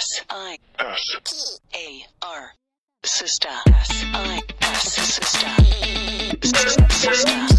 S I S P A R. Sister. S I S. Sister. Sister.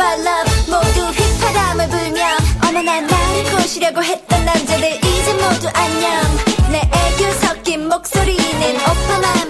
about love. 모두 휘파람을 불며 어머나 날 고시려고 했던 남자들 이제 모두 안녕. 내 애교 섞인 목소리는 오빠 맘